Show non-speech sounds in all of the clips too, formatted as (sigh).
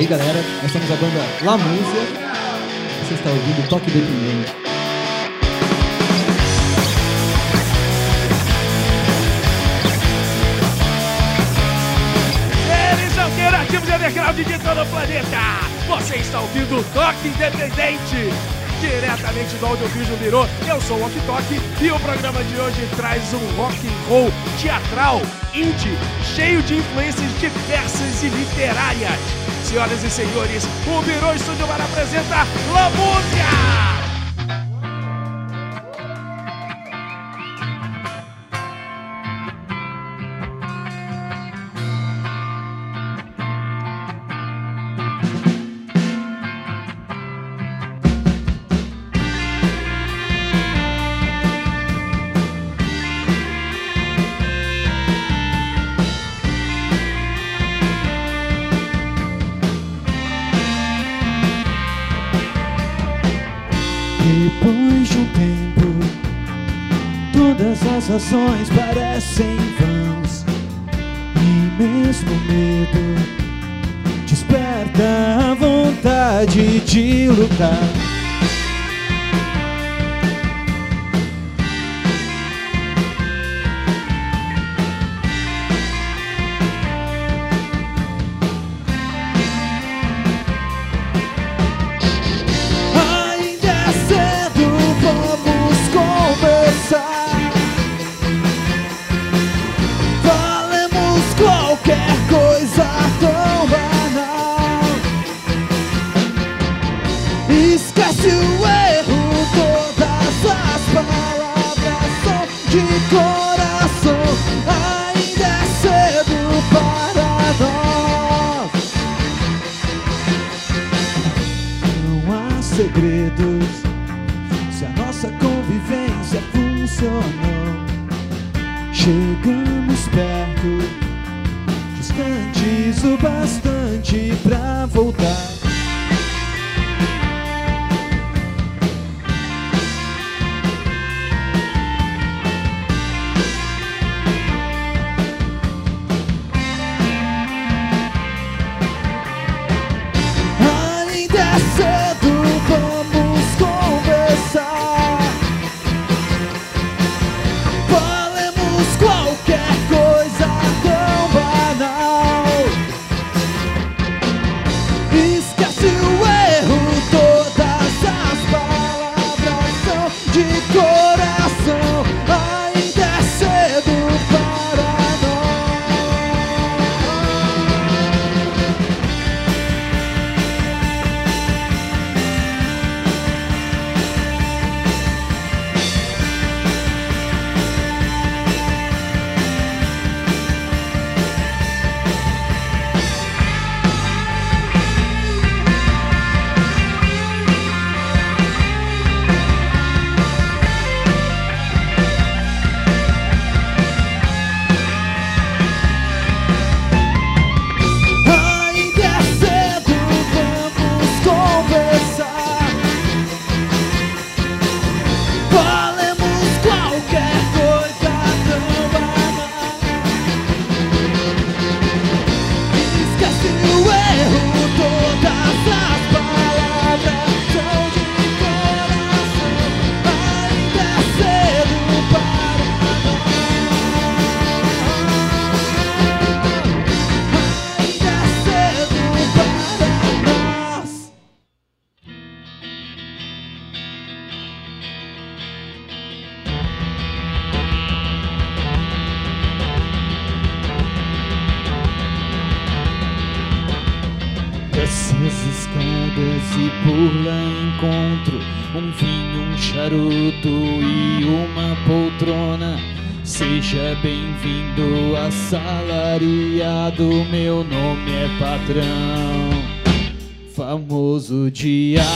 aí, galera, nós somos a banda La Música. Você está ouvindo Toque interativos e underground de todo o planeta. Você está ouvindo o Toque Independente. Diretamente do Audiovisual Virou, eu sou o Walk Talk e o programa de hoje traz um rock and roll teatral, indie, cheio de influências diversas e literárias. Senhoras e senhores, o Virou Estúdio Bar apresenta La as ações parecem vãs. E mesmo medo desperta a vontade de lutar. De coração. Assalariado. Meu nome é patrão, famoso diabo.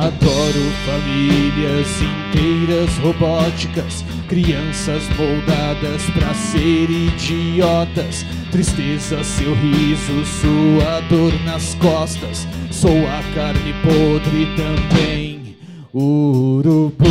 Adoro famílias inteiras robóticas, crianças moldadas pra ser idiotas. Tristeza, seu riso, sua dor nas costas. Sou a carne podre também, urubu.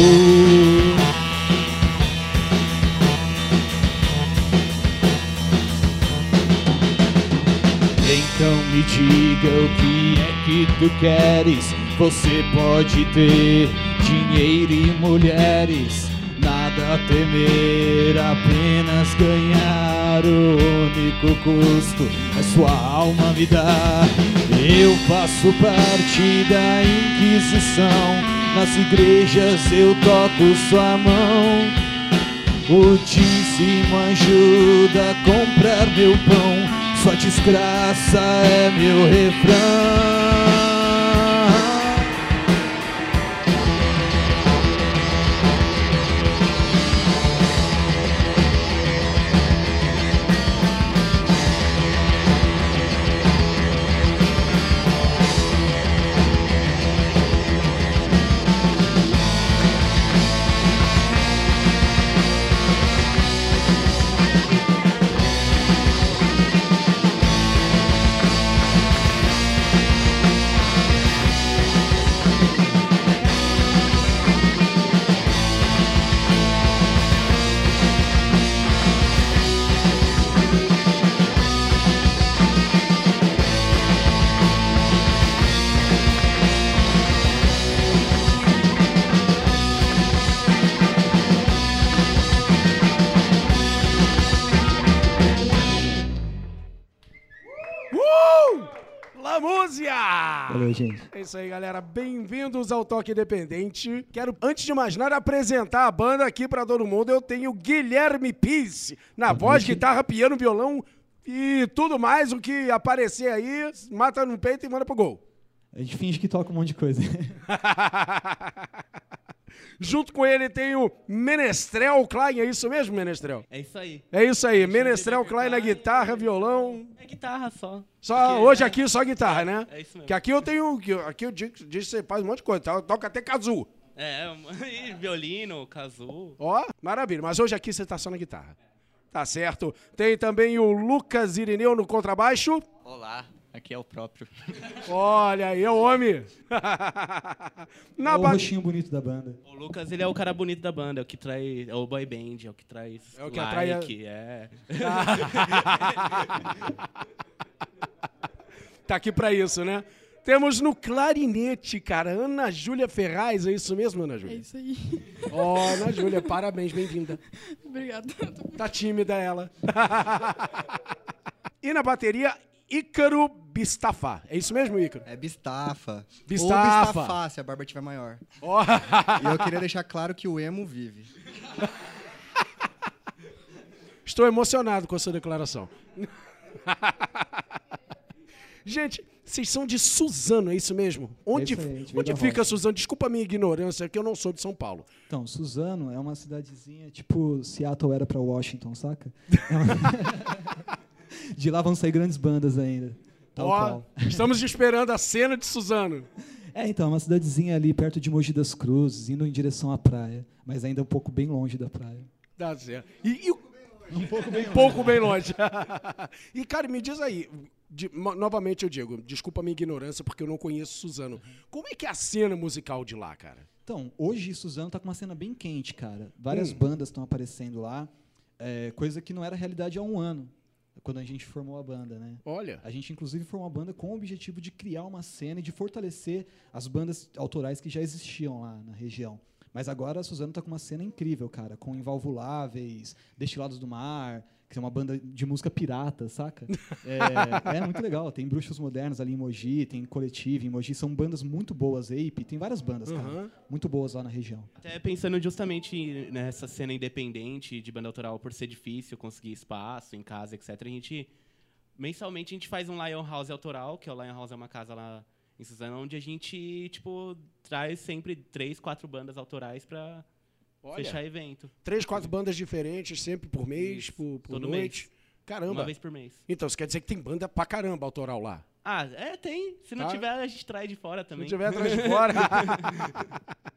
Então me diga o que é que tu queres. Você pode ter dinheiro e mulheres. Nada a temer, apenas ganhar. O único custo é sua alma me dar. Eu faço parte da Inquisição nas igrejas eu toco sua mão. O dízimo ajuda a comprar meu pão. Sua desgraça é meu refrão. É isso aí, galera. Bem-vindos ao Toque Independente. Quero, antes de mais nada, apresentar a banda aqui pra todo mundo. Eu tenho Guilherme Pisse na voz, guitarra, piano, violão e tudo mais. O que aparecer aí, mata no peito e manda pro gol. A gente finge que toca um monte de coisa. (laughs) Junto com ele tem o Menestrel Klein. É isso mesmo, Menestrel? É isso aí. É isso aí. Menestrel Klein na guitarra, violão. É guitarra só. Só, Porque, hoje né, aqui só guitarra, né? É isso mesmo. Que aqui eu tenho. que Aqui eu digo digo que você faz um monte de coisa. tá? Toca até kazoo. É, (laughs) e violino, kazoo. Ó, maravilha. Mas hoje aqui você tá só na guitarra. Tá certo. Tem também o Lucas Irineu no contrabaixo. Olá, aqui é o próprio. (laughs) Olha aí, é o homem. (laughs) na é o ba... rostinho bonito da banda. O Lucas, ele é o cara bonito da banda, é o que traz. É o boy band, é o que traz. É o que atrai a- é. (laughs) Tá aqui pra isso, né? Temos no clarinete, cara, Ana Júlia Ferraz. É isso mesmo, Ana É Júlia? isso aí. Ó, Ana Júlia, parabéns, bem-vinda. Obrigada. Tá tímida ela. e na bateria, Ícaro Bistafa. É isso mesmo, Ícaro? É bistafa. Bistafa. Ou bistafá, se a barba tiver maior. Ó. E eu queria deixar claro que o emo vive. (laughs) Estou emocionado com a sua declaração. (laughs) Gente, vocês são de Suzano, é isso mesmo? Onde, veio onde fica. Suzano? Desculpa a minha ignorância, que eu não sou de São Paulo. Então, Suzano é uma cidadezinha tipo Seattle era pra Washington, saca? É uma- (laughs) de lá vão sair grandes bandas ainda. Tal Ó, qual. estamos esperando a cena de Suzano. (laughs) É, então, é uma cidadezinha ali perto de Mogi das Cruzes, indo em direção à praia, mas ainda um pouco bem longe da praia. Tá certo. E, e o- um pouco bem longe. (laughs) e, cara, me diz aí, de- novamente eu digo, desculpa a minha ignorância, porque eu não conheço Suzano. Como é que é a cena musical de lá, cara? Então, hoje Suzano tá com uma cena bem quente, cara. Várias Hum. bandas estão aparecendo lá, é, coisa que não era realidade há um ano, quando a gente formou a banda, né? Olha. A gente, inclusive, formou a banda com o objetivo de criar uma cena e de fortalecer as bandas autorais que já existiam lá na região. Mas agora a Suzano tá com uma cena incrível, cara, com Invalvuláveis, Destilados do Mar, que é uma banda de música pirata, saca? (laughs) É, é muito legal. Tem Bruxos Modernos ali em Mogi, tem Coletivo em Mogi, são bandas muito boas. Ape, tem várias bandas, cara, Aham. muito boas lá na região. Até pensando justamente nessa cena independente de banda autoral, por ser difícil conseguir espaço em casa, etc. A gente. Mensalmente a gente faz um Lion House autoral, que é o Lion House é uma casa lá em Suzano, onde a gente, tipo, traz sempre três, quatro bandas autorais pra Olha. fechar evento. Três, quatro bandas diferentes, sempre por mês, Isso, por, por todo noite. mês. Caramba. Uma vez por mês. Então, isso quer dizer que tem banda pra caramba autoral lá. Ah, é, tem. Se não Tá. tiver, a gente traz de fora Se também. não tiver atrás de fora. (laughs)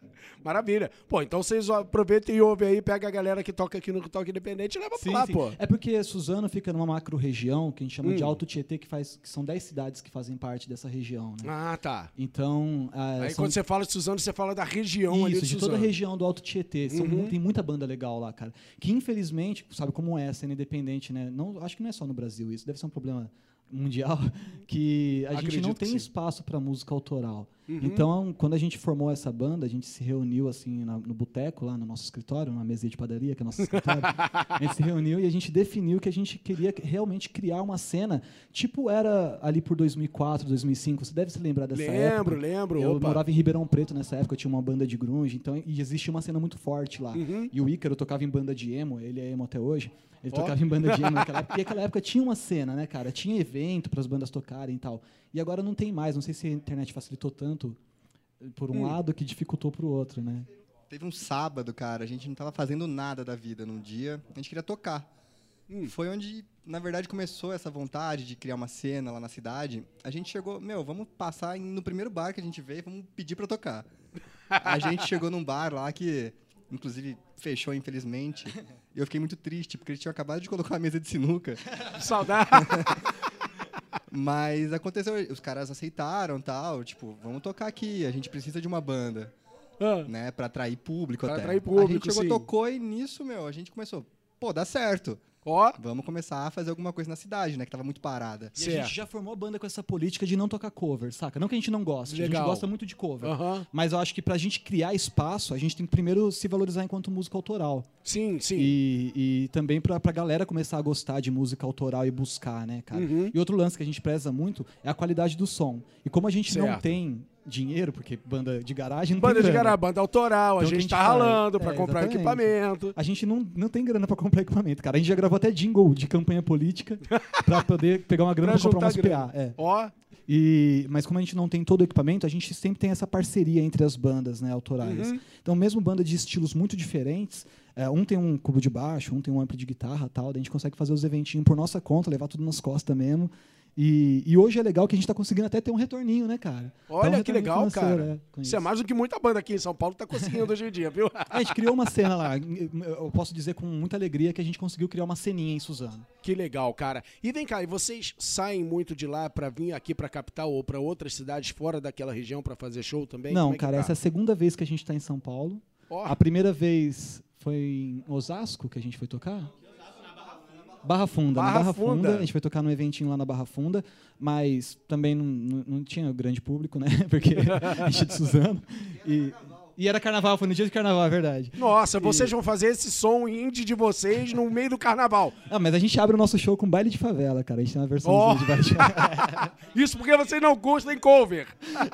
Maravilha. Pô, então vocês aproveitem e ouvem aí, pega a galera que toca aqui no Toque Independente e leva pra lá, pô. É porque Suzano fica numa macro região que a gente chama Hum. de Alto Tietê, que, faz, que são 10 cidades que fazem parte dessa região, né? Ah, tá. Então, ah, Aí são quando você fala de Suzano, você fala da região ali Isso, de de toda a região do Alto Tietê. São Uhum. tem muita banda legal lá, cara. Que infelizmente, sabe como é a cena independente, né? Não, acho que não é só no Brasil isso, deve ser um problema mundial (laughs) que a gente Acredito não que tem espaço para música autoral. Uhum. Então, quando a gente formou essa banda, a gente se reuniu assim na- no boteco lá no nosso escritório, numa mesinha de padaria que é nosso escritório. (laughs) a gente se reuniu e a gente definiu que a gente queria realmente criar uma cena, tipo era ali por 2004, 2005. Você deve se lembrar dessa época. Lembro, lembro. Eu Opa. morava em Ribeirão Preto nessa época, eu tinha uma banda de grunge, então e existia uma cena muito forte lá. Uhum. E o Ícaro tocava em banda de emo, ele é emo até hoje. Ele Ó. tocava em banda de emo (laughs) naquela época. E naquela época tinha uma cena, né, cara? Tinha evento para as bandas tocarem e tal. E agora não tem mais. Não sei se a internet facilitou tanto por um Hum. lado que dificultou pro outro, né? Teve um sábado, cara, a gente não tava fazendo nada da vida num dia, a gente queria tocar. Hum. Foi onde, na verdade, começou essa vontade de criar uma cena lá na cidade. A gente chegou, meu, vamos passar no primeiro bar que a gente veio, vamos pedir pra tocar. (laughs) A gente chegou num bar lá que, inclusive, fechou, infelizmente. (laughs) E eu fiquei muito triste, porque eles tinham acabado de colocar uma mesa de sinuca. (laughs) Saudade. (laughs) Mas aconteceu, os caras aceitaram tal, tipo, vamos tocar aqui, a gente precisa de uma banda. Ah, né, pra atrair público Pra até. atrair a público, gente chegou, sim. tocou e nisso, meu, a gente começou, pô, dá certo. Ó, Vamos começar a fazer alguma coisa na cidade, né, que tava muito parada. E a Certo. gente já formou a banda com essa política de não tocar cover, saca? Não que a gente não goste, a Legal. gente gosta muito de cover. aham. Mas eu acho que pra gente criar espaço, a gente tem que primeiro se valorizar enquanto música autoral. Sim, sim. E, e também pra, pra galera começar a gostar de música autoral e buscar, né, cara? Uhum. E outro lance que a gente preza muito é a qualidade do som. E como a gente não Certo. tem dinheiro, porque banda de garagem não Banda de garagem, banda autoral, Então, a que gente a gente tá faz? ralando pra É, comprar exatamente. equipamento. A gente não, não tem grana pra comprar equipamento, cara. A gente já gravou até jingle de campanha política (laughs) pra poder pegar uma grana Pra pra, comprar umas grana. PA. É. Ó, E, mas como a gente não tem todo o equipamento, a gente sempre tem essa parceria entre as bandas né, autorais. Uhum. Então, mesmo banda de estilos muito diferentes, é, um tem um cubo de baixo, um tem um ampli de guitarra tal, daí a gente consegue fazer os eventinhos por nossa conta, levar tudo nas costas mesmo. E, e hoje é legal que a gente tá conseguindo até ter um retorninho, né, cara? Tá um olha que legal, cara. é, com Isso é mais do que muita banda aqui em São Paulo tá conseguindo hoje em dia, viu? (laughs) A gente criou uma cena lá. Eu posso dizer com muita alegria que a gente conseguiu criar uma ceninha em Suzano. Que legal, cara. E vem cá, e vocês saem muito de lá pra vir aqui pra capital ou pra outras cidades fora daquela região pra fazer show também? Não, é cara, tá? essa é a segunda vez que a gente tá em São Paulo. Ó, A primeira vez foi em Osasco que a gente foi tocar? Barra Funda, Barra na Barra Funda. Funda. A gente foi tocar num eventinho lá na Barra Funda, mas também não, não, não tinha grande público, né? (laughs) Porque a gente é de Suzano. E, e era carnaval, foi no dia de carnaval, é verdade. Nossa, vocês vão fazer esse som indie de vocês no meio do carnaval. Ah, mas a gente abre o nosso show com baile de favela, cara. A gente tem uma versão Ó. de baile de favela. (laughs) Isso porque vocês não gostam em cover.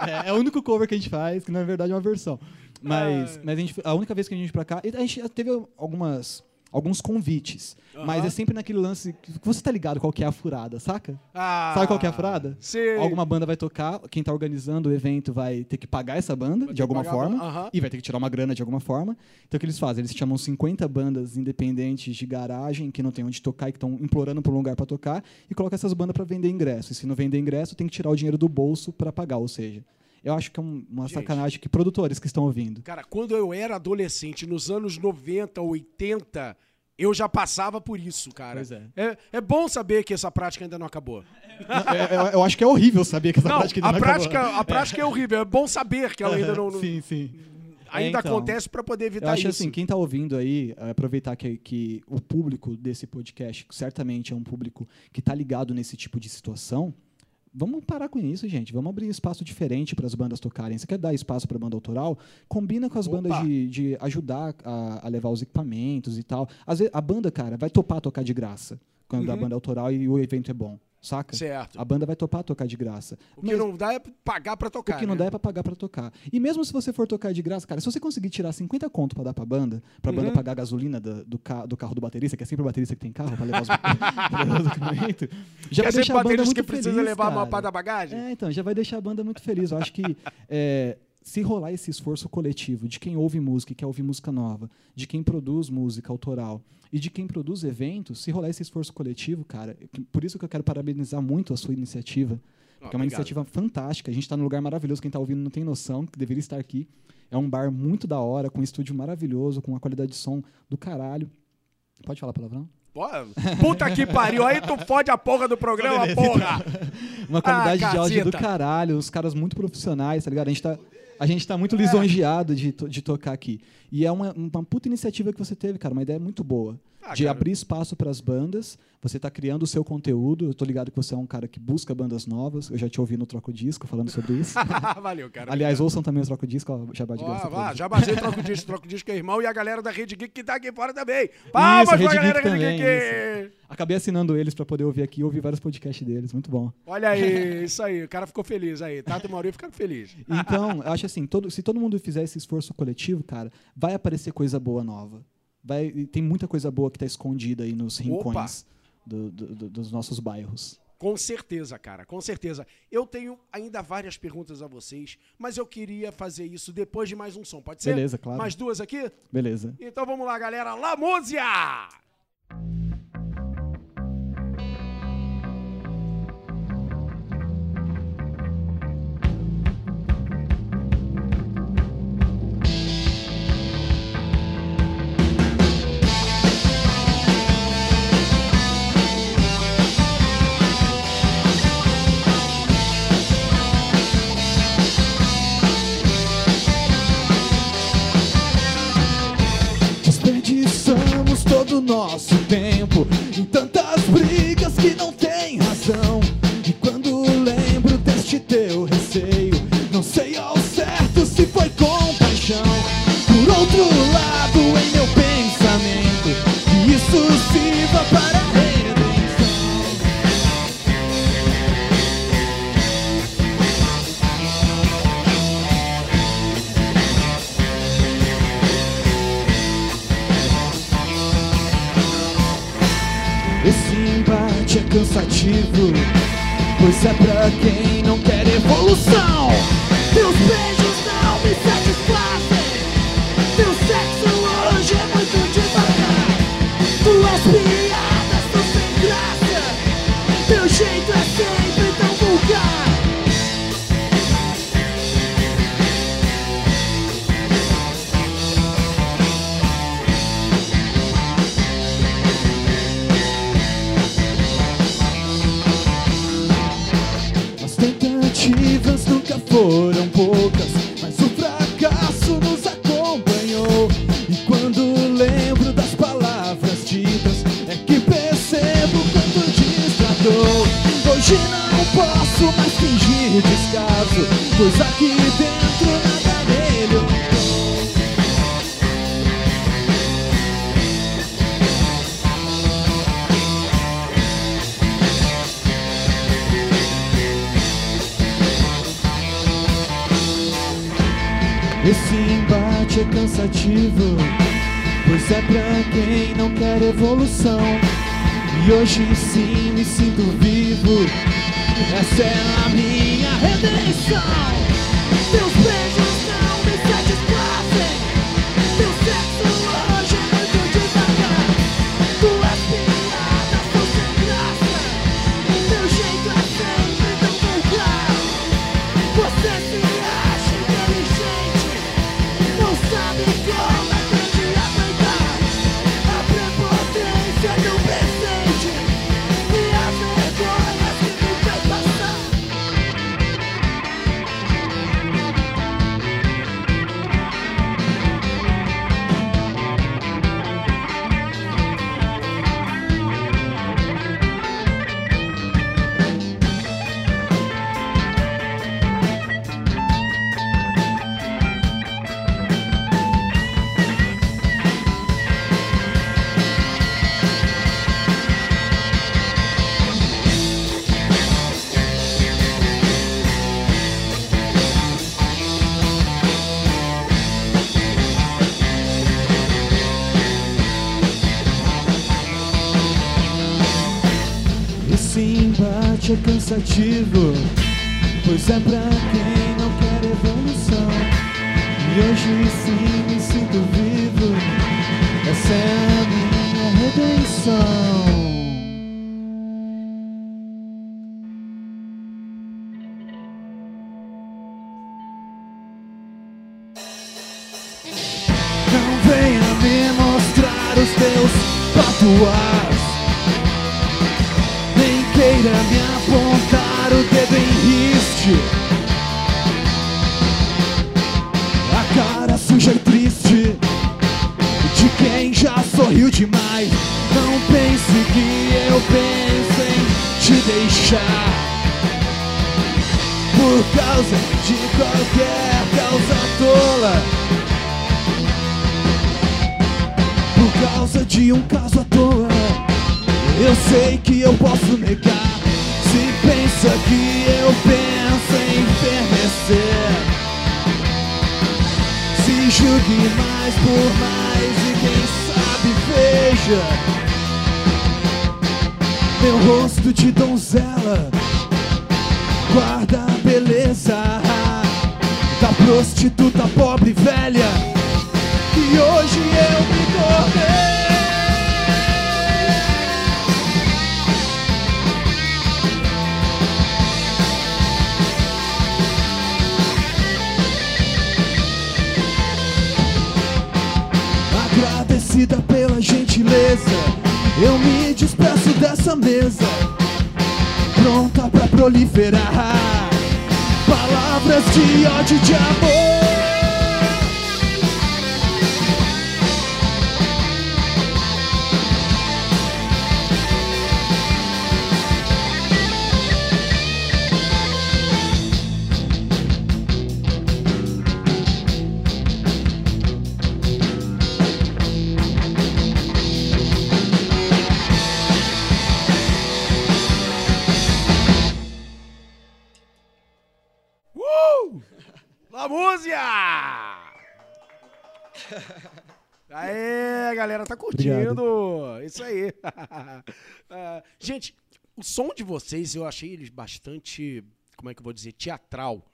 É, é o único cover que a gente faz, que na verdade é uma versão. Mas, mas a, gente, a única vez que a gente veio pra cá, e a gente teve algumas, alguns convites. Mas Aham. é sempre naquele lance. que Você tá ligado qual que é a furada, saca? Ah, Sabe qual que é a furada? Sei. Alguma banda vai tocar, quem tá organizando o evento vai ter que pagar essa banda, de alguma forma, aham. e vai ter que tirar uma grana de alguma forma. Então o que eles fazem? Eles chamam 50 bandas independentes de garagem, que não tem onde tocar e que estão implorando por um lugar para tocar, e colocam essas bandas para vender ingresso. E se não vender ingresso, tem que tirar o dinheiro do bolso para pagar, ou seja. Eu acho que é um- uma Gente. sacanagem que produtores que estão ouvindo. Cara, quando eu era adolescente, nos anos 90, 80, eu já passava por isso, cara. Pois é. É, é bom saber que essa prática ainda não acabou. Eu, eu- eu acho que é horrível saber que essa Não, prática ainda não prática, acabou. a prática é horrível. É bom saber que ela ainda não, não- Sim, sim. ainda É, então. acontece pra poder Eu evitar acho isso. assim, quem tá ouvindo aí, é, aproveitar que, que o público desse podcast certamente é um público que tá ligado nesse tipo de situação. Vamos parar com isso, gente. Vamos abrir espaço diferente para as bandas tocarem. Você quer dar espaço para banda autoral? Combina com as Opa. bandas de, de ajudar a, a levar os equipamentos e tal. Às vezes a banda, cara, vai topar tocar de graça quando a banda é autoral e o evento é bom, saca? Certo. A banda vai topar tocar de graça. O que não dá é pagar pra tocar. O que não né? dá é pra pagar pra tocar. E mesmo se você for tocar de graça, cara, se você conseguir tirar 50 conto pra dar pra banda, pra Uhum. banda pagar a gasolina da- do, ca- do carro do baterista, que é sempre o baterista que tem carro pra levar os, (laughs) pra levar os documentos, já vai deixar a banda baterista muito que precisa feliz, levar a maior cara. parte da bagagem? É, então, já vai deixar a banda muito feliz. Eu acho que é, se rolar esse esforço coletivo de quem ouve música e quer ouvir música nova, de quem produz música autoral e de quem produz eventos, se rolar esse esforço coletivo, cara, que- por isso que eu quero parabenizar muito a sua iniciativa. Porque é uma obrigado. iniciativa fantástica. A gente está num lugar maravilhoso. Quem está ouvindo não tem noção, que deveria estar aqui. É um bar muito da hora, com um estúdio maravilhoso, com uma qualidade de som do caralho. Pode falar palavrão? Puta que pariu, aí tu fode a porra do programa, porra! uma qualidade Ah, de áudio do caralho, uns caras muito profissionais, tá ligado? A gente tá, a gente tá muito lisonjeado de, to- de tocar aqui. E é uma, uma puta iniciativa que você teve, cara, uma ideia muito boa. Ah, de cara. abrir espaço para as bandas, você tá criando o seu conteúdo. Eu tô ligado que você é um cara que busca bandas novas. Eu já te ouvi no Troco Disco falando sobre isso. (laughs) Valeu, cara. Aliás, ouçam também o Troco Disco, ó, jabá de graça. Eles. já basei troco (laughs) disco, troco disco é irmão e a galera da Rede Geek que tá aqui fora também. Palmas pra Rede galera da Rede Geek! Acabei assinando eles para poder ouvir aqui, ouvir vários podcasts deles, muito bom. Olha aí, (laughs) isso aí, o cara ficou feliz aí. Tato e Maurício ficaram felizes. Então, eu acho assim, todo- se todo mundo fizer esse esforço coletivo, cara, vai aparecer coisa boa nova. Vai, tem muita coisa boa que está escondida aí nos rincões do- do- do- dos nossos bairros. Com certeza, cara, com certeza. Eu tenho ainda várias perguntas a vocês, mas eu queria fazer isso depois de mais um som, pode ser? Beleza, claro. Mais duas aqui? Beleza. Então vamos lá, galera. La Múzia! Nosso tempo. Em tantas pois aqui dentro nada melhorou. Esse embate é cansativo, pois é pra quem não quer evolução. E hoje sim me sinto cansativo, pois é pra quem não quer evolução. E hoje sim me sinto vivo, essa é a minha redenção. Não venha me mostrar os teus patuás Nem queira me riste. A cara suja e triste de quem já sorriu demais. Não pense que eu penso em te deixar por causa de qualquer causa tola. Por causa de um caso à toa. Eu sei que eu posso negar. Se pensa que eu penso em enfermecer. Se julgue mais por mais e quem sabe veja meu rosto de donzela. Guarda a beleza da prostituta pobre velha dessa mesa, pronta pra proliferar palavras de ódio de amor. Aê, galera, tá curtindo. Isso aí. (laughs) Ah, gente, o som de vocês eu achei eles bastante, como é que eu vou dizer, teatral.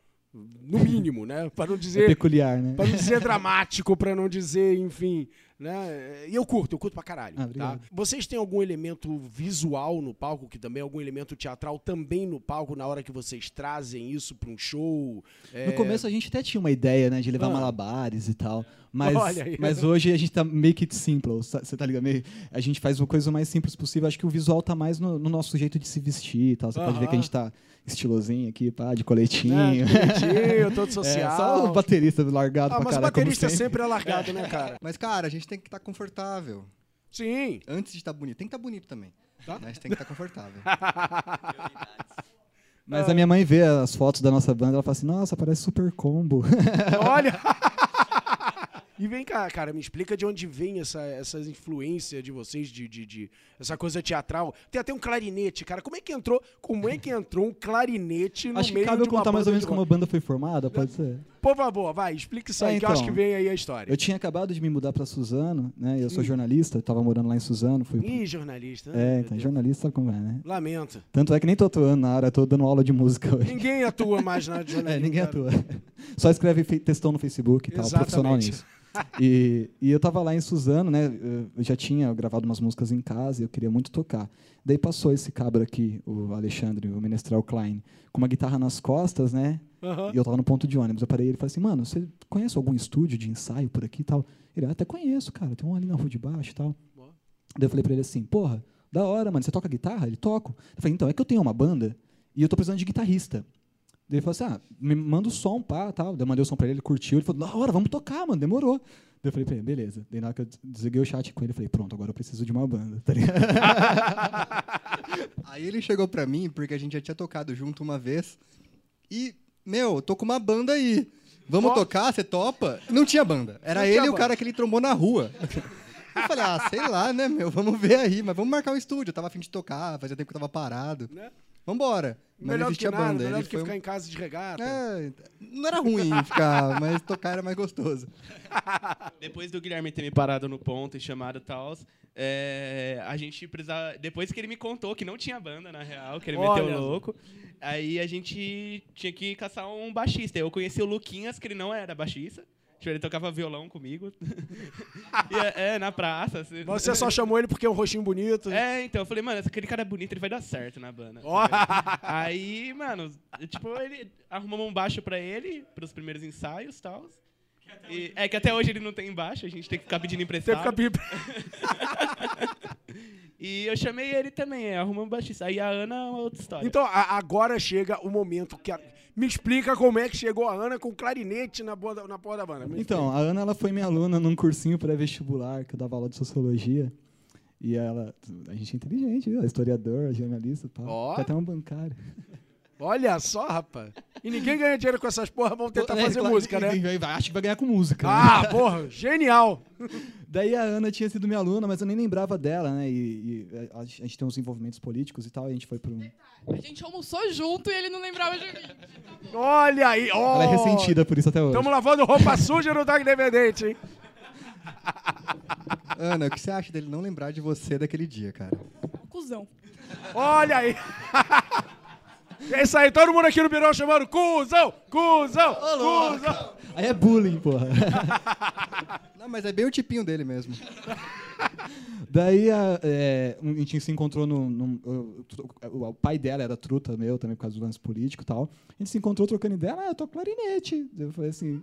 No mínimo, né? Para não É dizer peculiar, né? Pra não dizer (laughs) dramático, pra não dizer, enfim, né? E eu curto, eu curto pra caralho. Ah, tá? Vocês têm algum elemento visual no palco, que também é algum elemento teatral também no palco, na hora que vocês trazem isso pra um show? É, No começo a gente até tinha uma ideia, né, de levar Ah. malabares e tal. Mas, mas hoje a gente tá make it simple, você tá ligado? Meio- A gente faz uma coisa o mais simples possível. Acho que o visual tá mais no, no nosso jeito de se vestir e tal. Você pode ver que a gente tá estilosinho aqui, pá, de coletinho. né, bonitinho, todo (laughs) É, social. só o baterista largado ah, pra mas o caralho, como baterista sempre. sempre é largado, né, cara? (laughs) Mas, cara, a gente tem que estar confortável. Sim. Antes de estar bonito. Tem que estar bonito também. Tá. Mas tem que estar confortável. (laughs) Mas a minha mãe vê as fotos da nossa banda, ela fala assim, nossa, parece super combo. Olha! E vem cá, cara, me explica de onde vem essa, essa influência de vocês, de, de, de- essa coisa teatral. Tem até um clarinete, cara. Como é que entrou? Como é que entrou um clarinete no Acho que meio cabe eu de uma contar mais ou menos como a banda foi formada, pode ser? Por favor, vai, explica isso aí, que eu acho então. que vem aí a história. Eu tinha acabado de me mudar pra Suzano, né? Eu sou jornalista, eu tava morando lá em Suzano. Fui... Ih, jornalista. né? É, então, jornalista como é, né? Lamento. Tanto é que nem tô atuando na área, tô dando aula de música hoje. Ninguém atua mais na área de (laughs) É, jornalismo. ninguém cara. atua. Só escreve textão no Facebook e tal, Exatamente. profissional nisso. (laughs) E, e eu tava lá em Suzano, né? Eu já tinha gravado umas músicas em casa e eu queria muito tocar. Daí passou esse cabra aqui, o Alexandre, o Menestral Klein, com uma guitarra nas costas, né? Aham. E eu tava no ponto de ônibus. Eu parei e ele falou assim: Mano, você conhece algum estúdio de ensaio por aqui e tal? Ele, "Ah, até conheço, cara. Tem um ali na rua de baixo e tal. Boa. Daí eu falei pra ele assim: Porra, da hora, mano. Você toca guitarra? Ele toco. Eu falei: Então, é que eu tenho uma banda e eu tô precisando de guitarrista. Daí ele falou assim: Ah, me manda o som, pá, tal. Daí eu mandei o som pra ele, ele curtiu. Ele falou: Da hora, vamos tocar, mano. Demorou. Daí eu falei pra ele: Beleza. Daí na hora que eu desliguei o chat com ele, eu falei: Pronto, agora eu preciso de uma banda. Tá (laughs) ligado? Aí ele chegou pra mim, porque a gente já tinha tocado junto uma vez. E, meu, tô com uma banda aí. Vamos Ó. tocar? Você topa? Não tinha banda. Era Não ele e o banda. cara que ele trombou na rua. (laughs) Eu falei, ah, sei lá, né, meu? Vamos ver aí. Mas vamos marcar um estúdio. Eu tava afim de tocar, fazia tempo que eu tava parado. Né? Vambora. Mas Melhor não do que existia nada, banda. melhor Ele do que foi um- ficar em casa de regata. É, não era ruim ficar, (laughs) mas tocar era mais gostoso. (laughs) Depois do Guilherme ter me parado no ponto e chamado tal, a gente precisava. Depois que ele me contou que não tinha banda, na real, que ele Olha meteu louco, aí a gente tinha que caçar um baixista. Eu conheci o Luquinhas, que ele não era baixista. Tipo, ele tocava violão comigo. (laughs) E é, é, na praça. assim. Você só chamou ele porque é um rostinho bonito. É, então, eu falei, mano, aquele cara é bonito, ele vai dar certo na banda. Ó. Aí, mano, tipo, ele arrumamos um baixo pra ele, pros primeiros ensaios e tal. E- é que até hoje ele não tem embaixo, a gente tem que ficar pedindo emprestado. que ficar- (laughs) E eu chamei ele também, é, arrumamos baixista. Aí a Ana é uma outra história. Então, a- agora chega o momento que. a- Me explica como é que chegou a Ana com clarinete na, porra da- na porra da banda. Me Então, a Ana ela foi minha aluna num cursinho pré-vestibular que eu dava aula de sociologia. E ela. A gente é inteligente, viu? Historiador, jornalista e tal. Ó. Tem até um bancário. Olha só, rapaz. E ninguém ganha dinheiro com essas porra, vamos tentar É, fazer claro, música, né? vai- Acho que vai ganhar com música. né? Ah, porra, genial. (laughs) Daí a Ana tinha sido minha aluna, mas eu nem lembrava dela, né? E, e a gente tem uns envolvimentos políticos e tal, e a gente foi pro. A gente almoçou junto e ele não lembrava de mim. Olha aí, ó. Ela é ressentida por isso até hoje. Estamos lavando roupa (laughs) suja no Dog Independente, hein? (laughs) Ana, o que você acha dele não lembrar de você daquele dia, cara? Cusão. Olha aí. É isso aí, todo mundo aqui no Birão chamando cuzão, cuzão, cuzão. Aí é bullying, porra. (laughs) Não, mas é bem o tipinho dele mesmo. (laughs) Daí a, é, a gente se encontrou no. num- o, pai dela era truta meu também por causa do lance político e tal. A gente se encontrou trocando ideia. Ah, eu toco clarinete. Eu falei assim.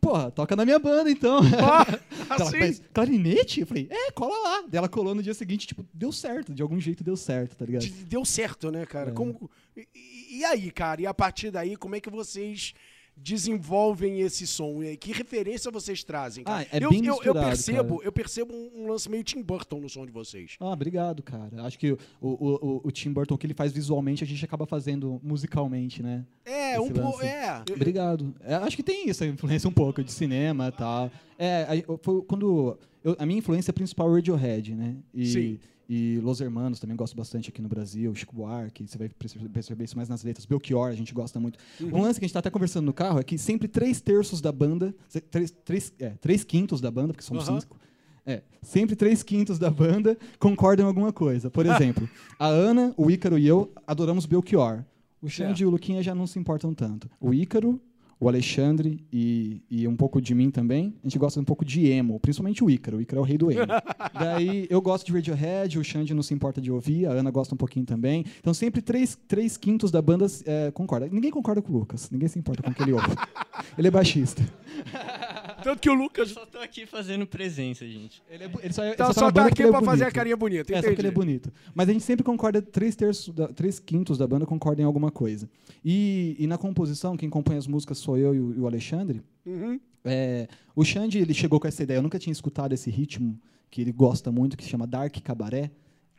Porra, toca na minha banda então. (laughs) Ela, assim? "Mas clarinete? Eu falei, é, cola lá. Daí ela colou no dia seguinte, tipo, deu certo. De algum jeito deu certo, tá ligado? Deu certo, né, cara? É. Como, e, e aí, cara? E a partir daí, como é que vocês desenvolvem esse som? E aí, Que referência vocês trazem? Cara? Ah, é eu, bem eu, eu percebo, cara. eu percebo um, um lance meio Tim Burton no som de vocês. Ah, obrigado, cara. Acho que o, o, o, Tim Burton, o que ele faz visualmente, a gente acaba fazendo musicalmente, né? É, Esse um pouco. É. Obrigado. É, acho que tem isso, a influência um pouco de cinema e tal. É, eu- foi quando. eu- a minha influência principal é o Radiohead, né? E, Sim. E Los Hermanos também gosto bastante aqui no Brasil, Chico Buarque, você vai perce- perceber isso mais nas letras. Belchior, a gente gosta muito. Um lance que a gente tá até conversando no carro é que sempre três terços da banda, três, três, é, três quintos da banda, porque somos Aham. cinco. É, sempre três quintos da banda concordam em alguma coisa. Por (laughs) exemplo, a Ana, o Ícaro e eu adoramos Belchior. O Xande e o Luquinha já não se importam tanto. O Ícaro, o Alexandre e, e um pouco de mim também, a gente gosta um pouco de emo, principalmente o Ícaro. O Ícaro é o rei do emo. (laughs) Daí eu gosto de Radiohead, o Xande não se importa de ouvir, a Ana gosta um pouquinho também. Então sempre três, três quintos da banda é, concorda. Ninguém concorda com o Lucas, ninguém se importa com o que ele ouve. (laughs) Ele é baixista. (laughs) Tanto que o Lucas Só tô aqui fazendo presença, gente. Ele, é, ele só, é- tá, ele só na tá aqui é pra fazer a carinha bonita, É, só que ele é bonito. Mas a gente sempre concorda, três, terços da- três quintos da banda concordam em alguma coisa. E, e na composição, quem compõe as músicas sou eu e o, e o Alexandre. Uhum. É, o Xande, ele chegou com essa ideia. Eu nunca tinha escutado esse ritmo que ele gosta muito, que se chama Dark Cabaret.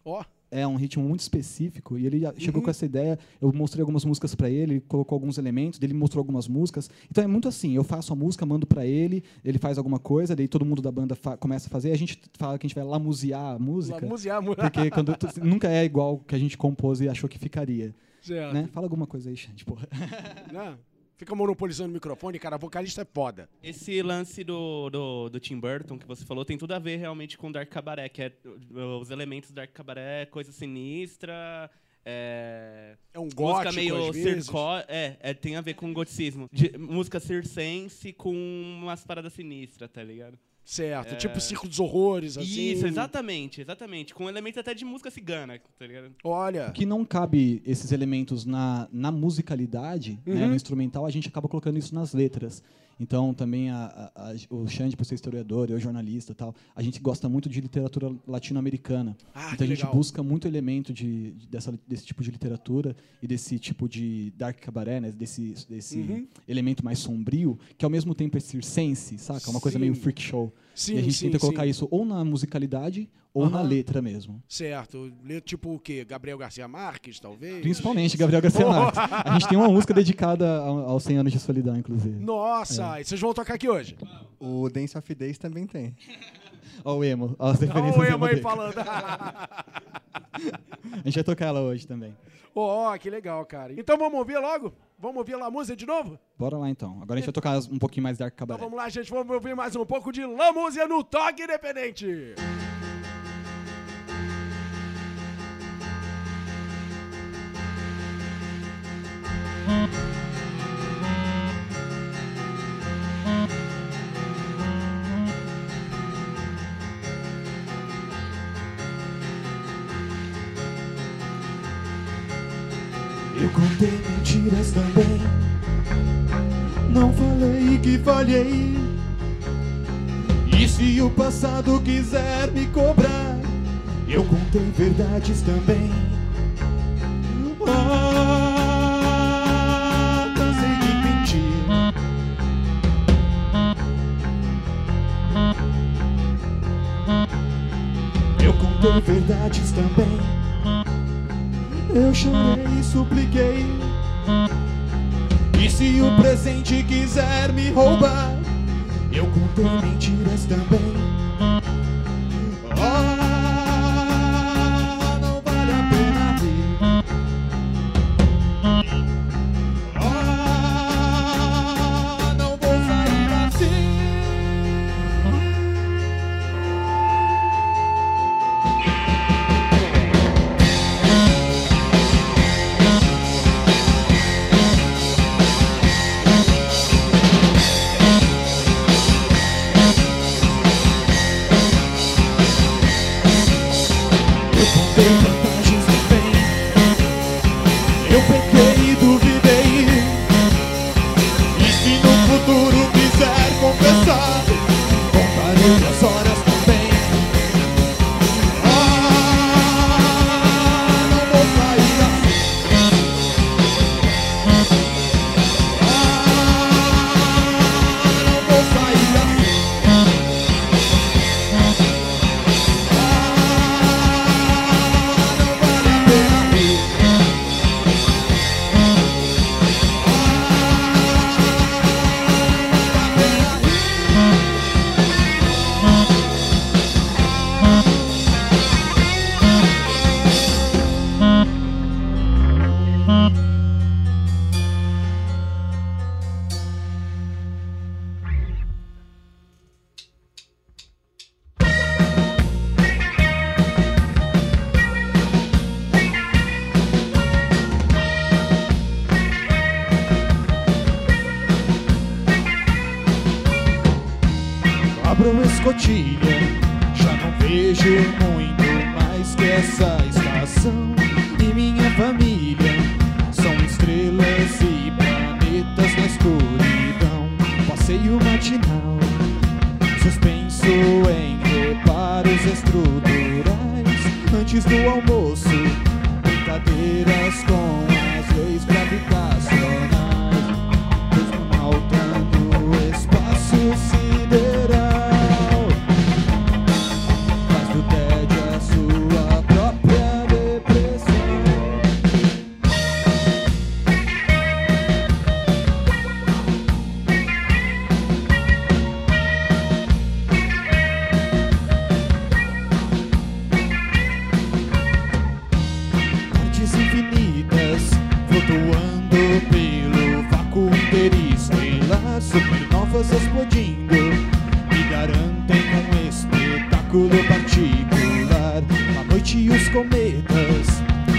Ó, É um ritmo muito específico e ele Uhum. chegou com essa ideia. Eu mostrei algumas músicas para ele, ele colocou alguns elementos, ele mostrou algumas músicas. Então é muito assim: eu faço a música, mando para ele, ele faz alguma coisa, daí todo mundo da banda começa a fazer. A gente fala que a gente vai lamusear a música, música. porque (laughs) quando nunca é igual que a gente compôs e achou que ficaria. Né? Fala alguma coisa aí, Xande, porra. Né? Fica monopolizando o microfone, cara, vocalista é foda. Esse lance do, do, do Tim Burton que você falou tem tudo a ver realmente com Dark Cabaret, que é uh, os elementos do Dark Cabaret, coisa sinistra, é, É um música gótico, meio às vezes. circo, é, é, tem a ver com goticismo. De- música circense com umas paradas sinistras, tá ligado? Certo, tipo Circo dos Horrores, assim. Isso, exatamente, exatamente. Com elementos até de música cigana, tá ligado? Olha, que não cabe esses elementos na, na musicalidade, né, Uhum. no instrumental, a gente acaba colocando isso nas letras. Então, também a, a- a- o Xande, por ser historiador, eu jornalista tal, a gente gosta muito de literatura latino-americana. Ah, então, a gente legal. busca muito elemento de, de- dessa, desse tipo de literatura e desse tipo de dark cabaret, né, desse, desse Uhum. elemento mais sombrio, que ao mesmo tempo é circense, saca? Uma coisa meio Sim. freak show. Sim, e a gente sim, tenta colocar sim. isso ou na musicalidade ou na Aham. letra mesmo. Certo, tipo o quê? Gabriel Garcia Marques, talvez? Principalmente Gabriel Garcia Marques. A gente tem uma música dedicada ao- aos 100 anos de solidão, inclusive. Nossa, É. e vocês vão tocar aqui hoje? O Dance of Days também tem. Ó o emo, ó as referências Olha o emo aí falando. (laughs) A gente vai tocar ela hoje também. Ó, que legal, cara. Então vamos ouvir logo? Vamos ouvir lá a música de novo? Bora lá então. Agora a gente vai tocar um pouquinho mais Dark Então Cabaret. vamos lá, gente. Vamos ouvir mais um pouco de Lamúzia no Toque Independente. Eu contei mentiras também. Não falei que falhei. E se o passado quiser me cobrar, eu contei verdades também. Ah, cansei de mentir. Eu contei verdades também. Eu chorei e supliquei. E se o presente quiser me roubar, eu contei mentiras também.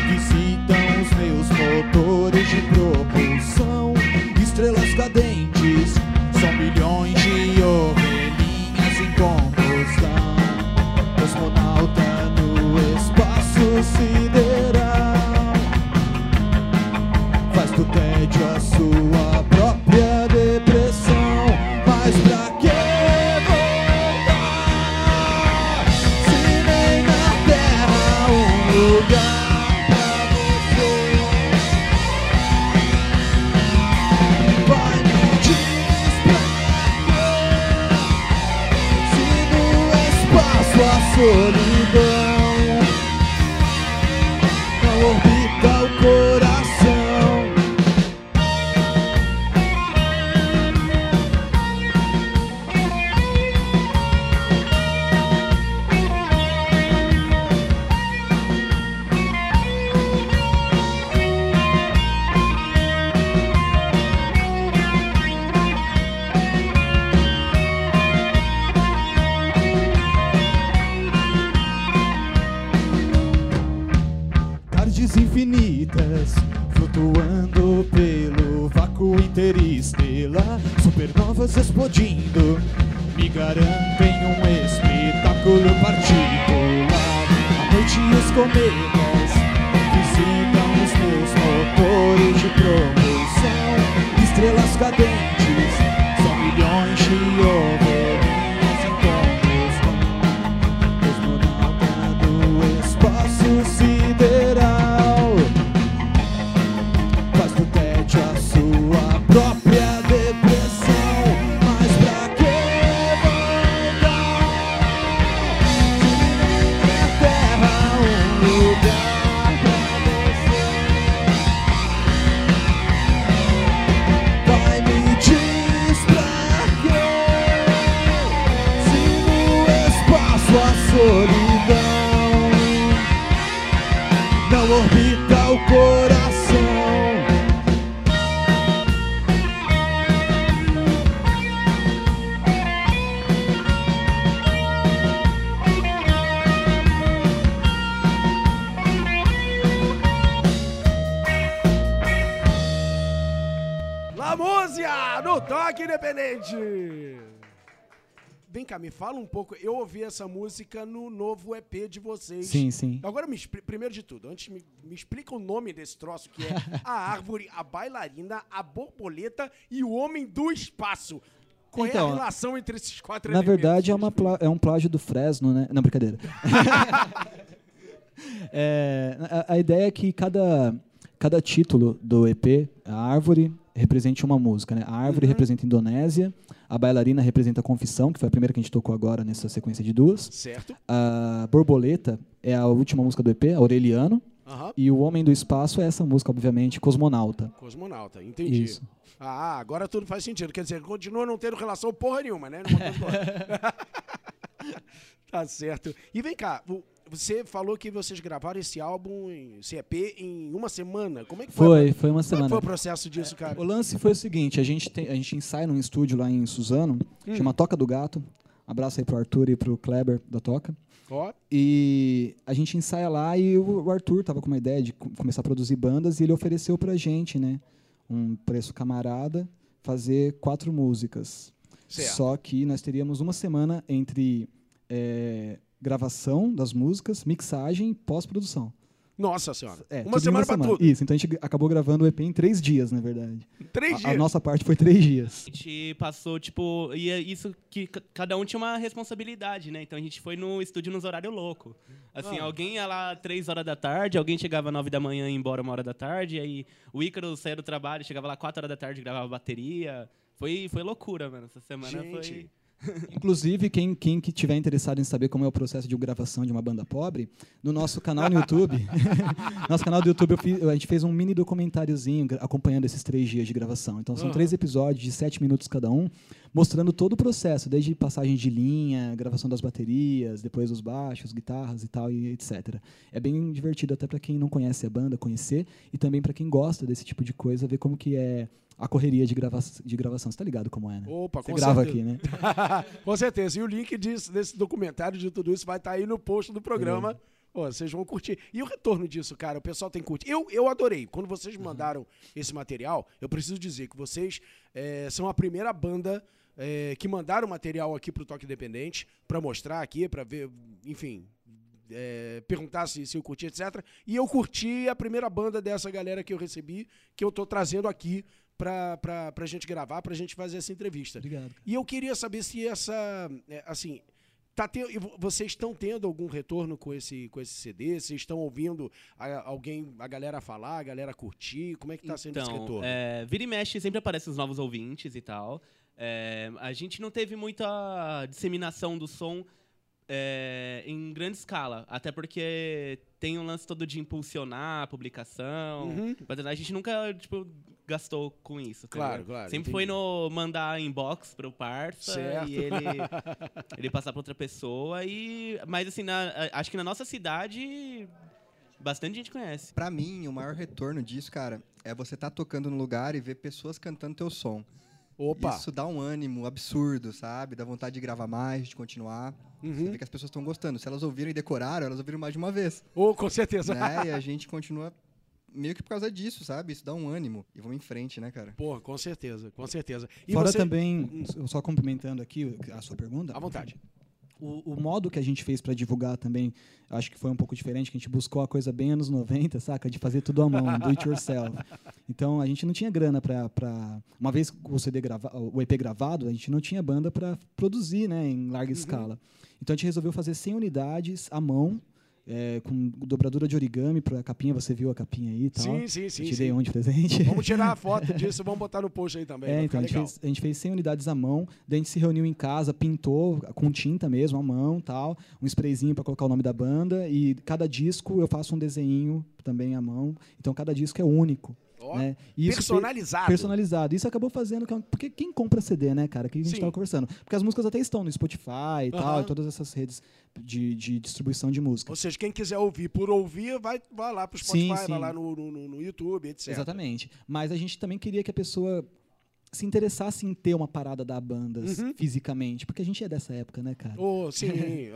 visitam os meus motores de propósito. Cá, me fala um pouco. Eu ouvi essa música no novo EP de vocês. Sim, sim. Agora, me, primeiro de tudo, antes me, me explica o nome desse troço, que é (laughs) a árvore, a bailarina, a borboleta e o homem do espaço. Qual é a Então, relação entre esses quatro Na elementos? verdade, é, uma é um plágio do Fresno, né? Não, brincadeira. (laughs) É, a, a ideia é que cada, cada título do EP, a árvore, represente uma música. Né? A árvore representa a Indonésia, a bailarina representa a Confissão, que foi a primeira que a gente tocou agora nessa sequência de duas. Certo. A borboleta é a última música do EP, Aureliano. Aham. E o Homem do Espaço é essa música, obviamente, Cosmonauta. Cosmonauta, entendi. Isso. Ah, agora tudo faz sentido. Quer dizer, continua não tendo relação porra nenhuma, né? (laughs) (laughs) Tá certo. E vem cá, você falou que vocês gravaram esse álbum, em- esse EP, em uma semana. Como é que foi? Foi, foi uma Como é semana. que foi o processo disso, cara? O lance foi o seguinte, a gente, tem, a gente ensaia num estúdio lá em Suzano, Hum. chama Toca do Gato. Abraço aí pro Arthur e pro Kleber da Toca. Ó, E a gente ensaia lá e o Arthur tava com uma ideia de co- começar a produzir bandas e ele ofereceu pra gente, né, um preço camarada, fazer quatro músicas. Certo. Só que nós teríamos uma semana entre eh, gravação das músicas, mixagem e pós-produção. nossa senhora. É, uma semana pra tudo. Isso, então a gente acabou gravando o EP em três dias, na verdade. Três A, dias. a nossa parte foi três dias. A gente passou, tipo, e é isso que ca- cada um tinha uma responsabilidade, né? Então a gente foi no estúdio nos horários loucos. Assim, Ah. alguém ia lá três horas da tarde, alguém chegava nove da manhã e ia embora uma hora da tarde, aí o Ícaro saía do trabalho, chegava lá quatro horas da tarde, gravava bateria. Foi, foi loucura, mano. Essa semana Gente. foi. Inclusive, quem, quem que tiver interessado em saber como é o processo de gravação de uma banda pobre, no nosso canal no YouTube, (laughs) nosso canal do YouTube, fiz- a gente fez um mini documentáriozinho acompanhando esses três dias de gravação. Então, são Aham. três episódios de sete minutos cada um, mostrando todo o processo, desde passagem de linha, gravação das baterias, depois os baixos, guitarras e tal, e etc. É bem divertido até para quem não conhece a banda conhecer e também para quem gosta desse tipo de coisa, ver como que é a correria de, grava de gravação. Você tá ligado como é, né? Opa, Você grava certeza. aqui, né? (laughs) Com certeza. E o link disso, desse documentário, de tudo isso, vai estar aí no post do programa. Pô, vocês vão curtir. E o retorno disso, cara? O pessoal tem curtido. Eu, eu adorei. Quando vocês me mandaram esse material, eu preciso dizer que vocês eh, são a primeira banda eh, que mandaram material aqui pro Toque Independente para mostrar aqui, para ver, enfim, é, perguntar se, se eu curti, etc. E eu curti a primeira banda dessa galera que eu recebi, que eu tô trazendo aqui pra, pra, pra gente gravar, pra gente fazer essa entrevista. Obrigado. E eu queria saber se essa, é, assim, tá te- vo- vocês estão tendo algum retorno com esse, com esse CD? Vocês estão ouvindo a- alguém, a galera falar, a galera curtir? Como é que tá sendo esse Então, retorno? é, vira e mexe, sempre aparecem os novos ouvintes e tal. É, a gente não teve muita disseminação do som é, em grande escala, até porque tem um lance todo de impulsionar a publicação. Uhum. Mas a gente nunca, tipo, gastou com isso. tá Claro, claro, Sempre entendi. foi no mandar inbox pro parça Certo. e ele, (laughs) ele passar pra outra pessoa. E, mas assim, na- acho que na nossa cidade bastante gente conhece. Pra mim, o maior retorno disso, cara, é você estar tocando no lugar e ver pessoas cantando teu som. Opa! Isso dá um ânimo absurdo, sabe? Dá vontade de gravar mais, de continuar. Você Uhum. vê que as pessoas estão gostando. Se elas ouviram e decoraram, elas ouviram mais de uma vez. Oh, com certeza. né? E a (laughs) gente continua meio que por causa disso, sabe? Isso dá um ânimo. E vamos em frente, né, cara? Porra, com certeza, com certeza. E Fora você... também, só complementando aqui a sua pergunta. À vontade. O, o modo que a gente fez para divulgar também, acho que foi um pouco diferente, que a gente buscou a coisa bem anos 90, (laughs) saca? De fazer tudo à mão, do it yourself. Então, a gente não tinha grana para... Uma vez com o CD grava, o EP gravado, a gente não tinha banda para produzir, né, em Uhum. larga escala. Então, a gente resolveu fazer 100 unidades à mão, é, com dobradura de origami, para a capinha, você viu a capinha aí e tal. Sim, sim, sim. Eu sim. um de presente. Vamos tirar a (laughs) foto disso, vamos botar no post aí também. É, então a gente, fez, a gente fez 100 unidades à mão, daí a gente se reuniu em casa, pintou com tinta mesmo, à mão, tal, um sprayzinho para colocar o nome da banda e cada disco eu faço um desenho também à mão, então cada disco é único, Né? Isso personalizado. personalizado. Isso acabou fazendo que- porque quem compra CD, né, cara? Que a gente estava conversando. Porque as músicas até estão no Spotify e tal, Aham. e todas essas redes de, de distribuição de música. Ou seja, quem quiser ouvir por ouvir, vai, vai lá pro Spotify, Sim, vai sim. lá no, no, no- no YouTube, etc. Exatamente. Mas a gente também queria que a pessoa se interessasse em ter uma parada da bandas Uhum. fisicamente. Porque a gente é dessa época, né, cara? Ô, (laughs) sim.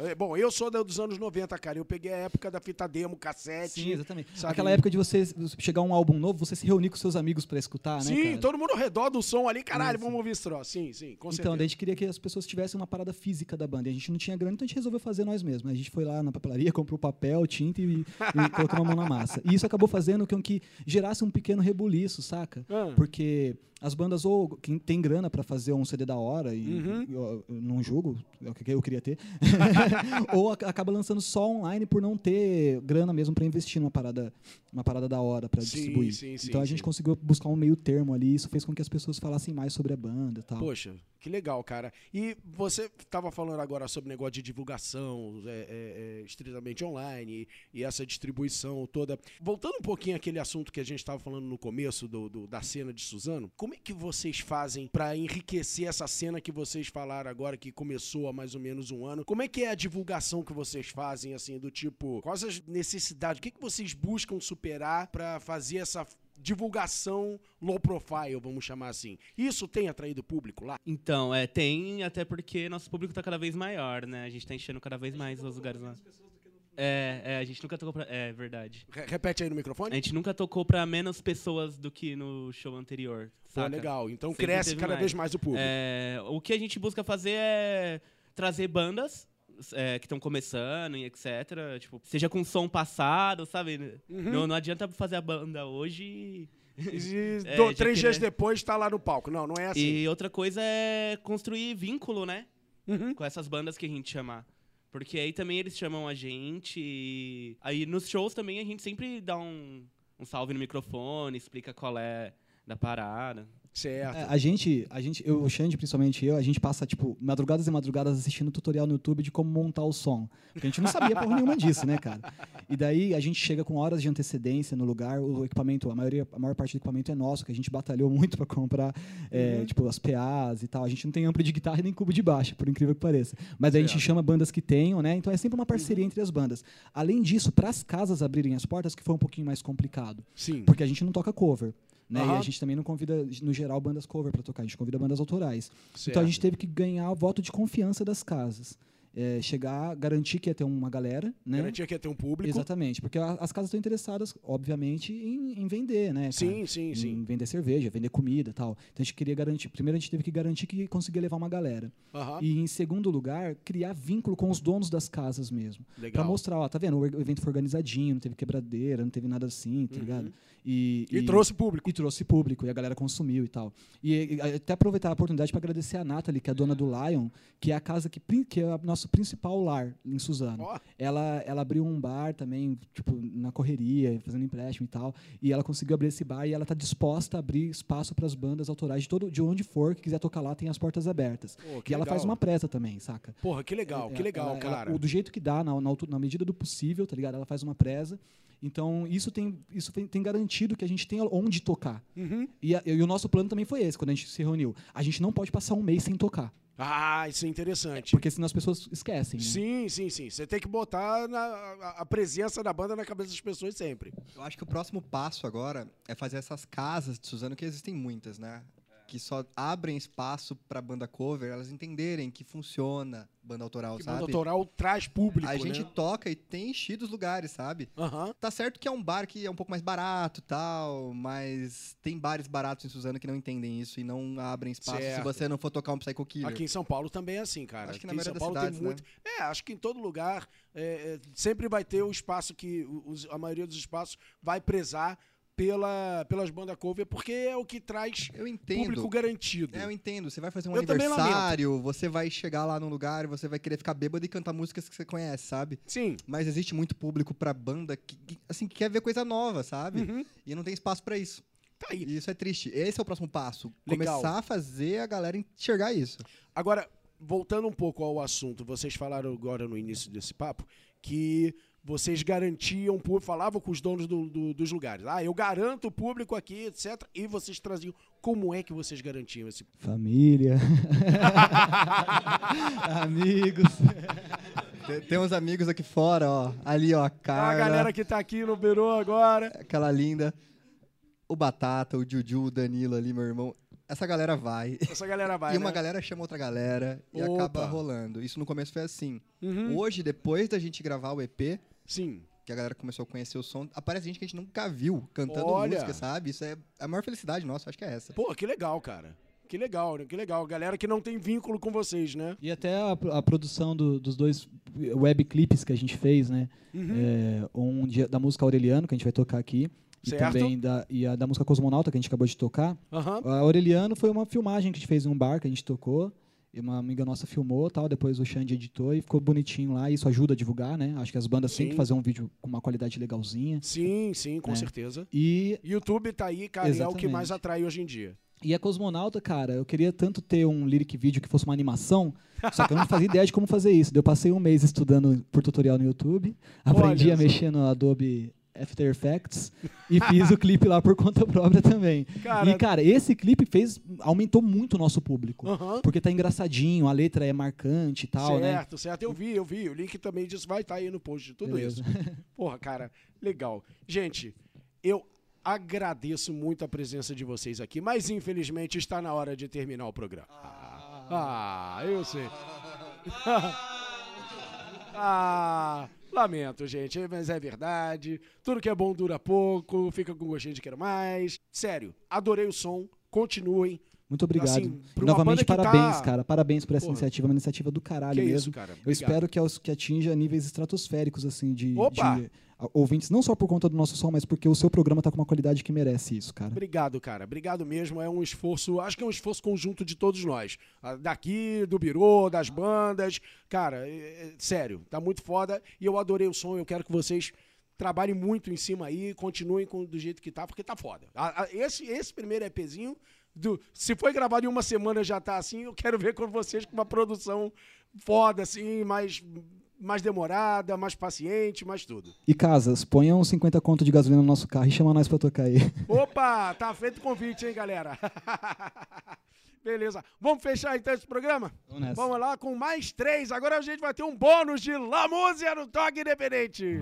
É, Bom, eu sou dos anos 90, cara. Eu peguei a época da fita demo, cassete. Sim, exatamente. sabe? Aquela época de você chegar um álbum novo, você se reunir com seus amigos pra escutar, né, Sim, todo mundo ao redor do som ali, caralho, vamos ouvir esse troço. Sim, sim, com Então, certeza. daí a gente queria que as pessoas tivessem uma parada física da banda. E a gente não tinha grana, então a gente resolveu fazer nós mesmos. A gente foi lá na papelaria, comprou papel, tinta e, e (laughs) colocou a mão na massa. E isso acabou fazendo com que gerasse um pequeno rebuliço, saca? Ah. Porque as bandas, ou quem tem grana pra fazer um CD da hora, e Uhum. eu, eu não julgo, é o que eu queria ter, (laughs) (laughs) ou ac- acaba lançando só online por não ter grana mesmo pra investir numa parada, uma parada da hora pra Sim, distribuir. sim, sim, então a gente conseguiu buscar um meio termo ali, isso fez com que as pessoas falassem mais sobre a banda e tal. Poxa, que legal, cara. E você estava falando agora sobre negócio de divulgação, é, é, é, estritamente online, e, e essa distribuição toda. Voltando um pouquinho àquele assunto que a gente estava falando no começo do, do- da cena de Suzano, como é que vocês fazem para enriquecer essa cena que vocês falaram agora, que começou há mais ou menos um ano? Como é que é a divulgação que vocês fazem, assim, do tipo, quais as necessidades, o que, que vocês buscam superar para fazer essa divulgação low profile, vamos chamar assim. Isso tem atraído público lá? Então, é, tem, até porque nosso público tá cada vez maior, né? A gente tá enchendo cada vez mais os lugares lá. É, é, a gente nunca tocou pra. É verdade. Re- Repete aí no A microfone. gente nunca tocou pra menos pessoas do que no show anterior. Pô, saca? legal. Então Sempre cresce cada mais. vez mais o público. É, o que a gente busca fazer é trazer bandas é, que estão começando e etc. Tipo, seja com som passado, sabe? Uhum. Não, não adianta fazer a banda hoje e- (laughs) É, do- três dias queria- depois tá lá no palco. Não, não é assim. E outra coisa é construir vínculo, né? Uhum. Com essas bandas que a gente chamar. Porque aí também eles chamam a gente. E aí nos shows também a gente sempre dá um, um salve no microfone, explica qual é da parada. Certo. É, a gente, a gente, eu, o Xande, principalmente eu, a gente passa, tipo, madrugadas e madrugadas assistindo tutorial no YouTube de como montar o som. Porque a gente não sabia porra nenhuma disso, né, cara? E daí a gente chega com horas de antecedência no lugar, o equipamento, a maioria, a maior parte do equipamento é nosso, que a gente batalhou muito para comprar, é, tipo, as PAs e tal. A gente não tem amplo de guitarra e nem cubo de baixo, por incrível que pareça. Mas a gente chama bandas que tenham, né? Então é sempre uma parceria entre as bandas. Além disso, para as casas abrirem as portas, que foi um pouquinho mais complicado. Sim. Porque a gente não toca cover. Né? E Aham. a gente também não convida, no geral, bandas cover para tocar, a gente convida bandas autorais. Certo. Então a gente teve que ganhar o voto de confiança das casas. É, chegar, garantir que ia ter uma galera, né? Garantia que ia ter um público. Exatamente, porque a- as casas estão interessadas, obviamente, em, em vender, né? cara? Sim, sim, Em sim. vender cerveja, vender comida e tal. Então a gente queria garantir. Primeiro a gente teve que garantir que conseguia levar uma galera. Aham. E em segundo lugar, criar vínculo com os donos das casas mesmo. Pra Legal. mostrar, ó, tá vendo? O evento foi organizadinho, não teve quebradeira, não teve nada assim, tá ligado? E, Uhum. E trouxe público. e trouxe público, e a galera consumiu e tal. E, e, até aproveitar a oportunidade para agradecer a Nathalie, que é a dona do Lion, que é a casa que, que é o nosso principal lar em Suzano. Ó. Ela, ela abriu um bar também, tipo, na correria, fazendo empréstimo e tal. E ela conseguiu abrir esse bar e ela tá disposta a abrir espaço para as bandas autorais de, todo, de onde for, que quiser tocar lá, tem as portas abertas. Que e ela legal. faz uma presa também, saca? Porra, que legal, que Ela- legal, ela- ela- cara. o- do jeito que dá, na, na, na medida do possível, tá ligado? Ela faz uma presa. Então, isso tem, isso tem, tem garantido que a gente tenha onde tocar. Uhum. E, a- e o nosso plano também foi esse, quando a gente se reuniu. A gente não pode passar um mês sem tocar. Ah, isso é interessante. Porque senão as pessoas esquecem. né? Sim, sim, sim. Você tem que botar na- a, a presença da banda na cabeça das pessoas sempre. Eu acho que o próximo passo agora é fazer essas casas de Suzano, que existem muitas, né? Que só abrem espaço pra banda cover, elas entenderem que funciona banda autoral, Que sabe? banda autoral traz público, A gente né? toca e tem enchido os lugares, sabe? Aham. Tá certo que é um bar que é um pouco mais barato e tal, mas tem bares baratos em Suzano que não entendem isso e não abrem espaço Certo. se você não for tocar um Psycho Killer. Aqui em São Paulo também é assim, cara. Acho que na Aqui em São Paulo tem cidades, muito. É, acho que em todo lugar é, é, sempre vai ter o espaço que os- a maioria dos espaços vai prezar pela, pelas bandas cover, porque é o que traz público garantido. É, eu entendo. Você vai fazer um Eu aniversário, você vai chegar lá num lugar você vai querer ficar bêbado e cantar músicas que você conhece, sabe? Sim. Mas existe muito público pra banda que, que, assim, que quer ver coisa nova, sabe? Uhum. E não tem espaço pra isso. Tá aí. E isso é triste. Esse é o próximo passo. Legal. Começar a fazer a galera enxergar isso. Agora, voltando um pouco ao assunto, vocês falaram agora no início desse papo que vocês garantiam, falavam com os donos do- do- dos lugares. Ah, eu garanto o público aqui, etc. E vocês traziam. Como é que vocês garantiam esse Família. (laughs) Amigos. Tem, tem uns amigos aqui fora, ó. Ali, ó, a A Carla, galera que tá aqui no Birô agora. aquela linda. O Batata, o Juju, o Danilo ali, meu irmão. essa galera vai. Essa galera vai, (laughs) e uma né? galera chama outra galera e Opa. acaba rolando. Isso no começo foi assim. Uhum. Hoje, depois da gente gravar o EP, Sim. que a galera começou a conhecer o som, aparece gente que a gente nunca viu cantando Olha. música, sabe? Isso é a maior felicidade nossa, acho que é essa. Pô, que legal, cara. Que legal, né? Que legal. Galera que não tem vínculo com vocês, né? E até a, a produção do- dos dois web clipes que a gente fez, né? Uhum. É, um de- da música Aureliano, que a gente vai tocar aqui. E Certo. também da, e a da música Cosmonauta, que a gente acabou de tocar. Aham. A Aureliano foi uma filmagem que a gente fez em um bar que a gente tocou. E uma amiga nossa filmou tal, depois o Xande editou e ficou bonitinho lá. Isso ajuda a divulgar, né? Acho que as bandas têm Sim. que fazer um vídeo com uma qualidade legalzinha. Sim, sim, com É. certeza. E, YouTube tá aí, cara, e é o que Exatamente. mais atrai hoje em dia. e a Cosmonauta, cara, eu queria tanto ter um lyric vídeo que fosse uma animação, só que eu não fazia (laughs) ideia de como fazer isso. Eu passei um mês estudando por tutorial no YouTube, aprendi Olha a mexer no Adobe After Effects e fiz o clipe lá por conta própria também. Cara- e, cara, esse clipe fez aumentou muito o nosso público. Porque tá engraçadinho, a letra é marcante e tal, né? certo, certo. Eu vi, eu vi. O link também disso vai estar aí no post de tudo Beleza. isso. (laughs) Porra, cara, legal. Gente, eu agradeço muito a presença de vocês aqui, mas infelizmente está na hora de terminar o programa. Ah, eu sei. (laughs) ah, lamento, gente, mas é verdade. Tudo que é bom dura pouco, fica com gostinho de quero mais. Sério, adorei o som. Continuem. Muito obrigado. Assim, novamente, que parabéns, tá- cara. Parabéns por essa Porra. iniciativa, uma iniciativa do caralho Que mesmo. isso, cara. Eu espero que, que atinja níveis estratosféricos, assim, de, de, ouvintes, não só por conta do nosso som, mas porque o seu programa tá com uma qualidade que merece isso, cara. Obrigado, cara. Obrigado mesmo. É um esforço, acho que é um esforço conjunto de todos nós. Daqui, do Birô, das bandas. Cara, é- é- sério, tá muito foda. E eu adorei o som. Eu quero que vocês trabalhem muito em cima aí, continuem com, do jeito que tá, porque tá foda. A- a- esse, esse primeiro EPzinho, do, se foi gravado em uma semana já tá assim, eu quero ver com vocês com uma produção foda, assim, mais, mais demorada, mais paciente, mais tudo. E casas, ponham 50 conto de gasolina no nosso carro e chama nós pra tocar aí. Opa, tá feito o convite, hein, galera? (laughs) Beleza. Vamos fechar então esse programa? Vamos. Vamos lá com mais três. Agora a gente vai ter um bônus de La Música no Toque Independente.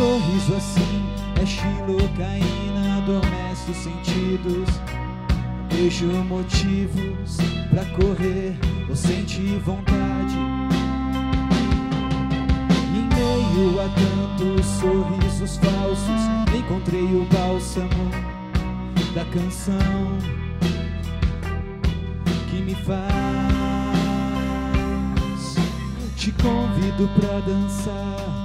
Sorriso assim. É xilocaína Adormece os sentidos. Vejo motivos pra correr Ou sentir vontade. Em meio a tantos sorrisos falsos, encontrei o bálsamo da canção que me faz. Te convido pra dançar,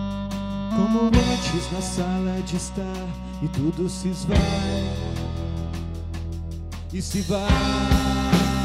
como antes na sala de estar, e tudo se esvai e se vai.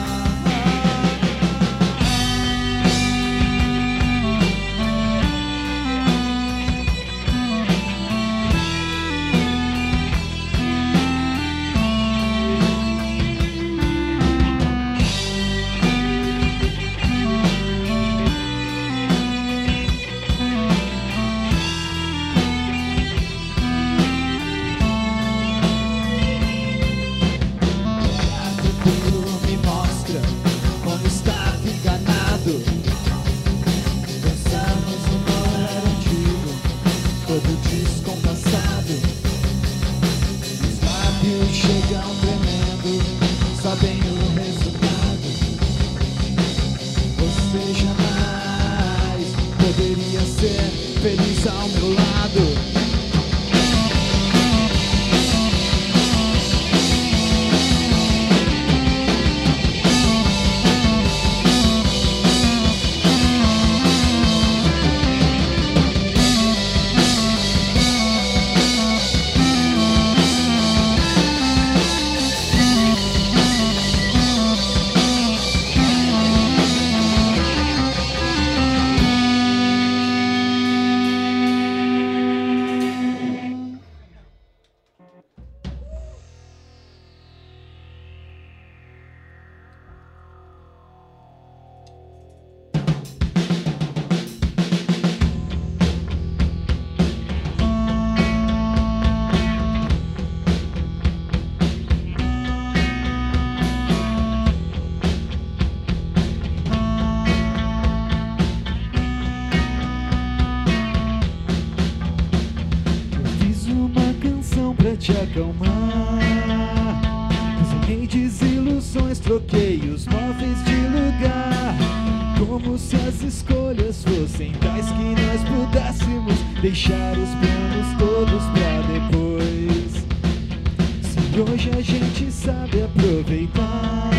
te acalmar. Desenhei desilusões, troquei os móveis de lugar. Como se as escolhas fossem tais que nós pudéssemos deixar os planos todos pra depois. Se hoje a gente sabe aproveitar.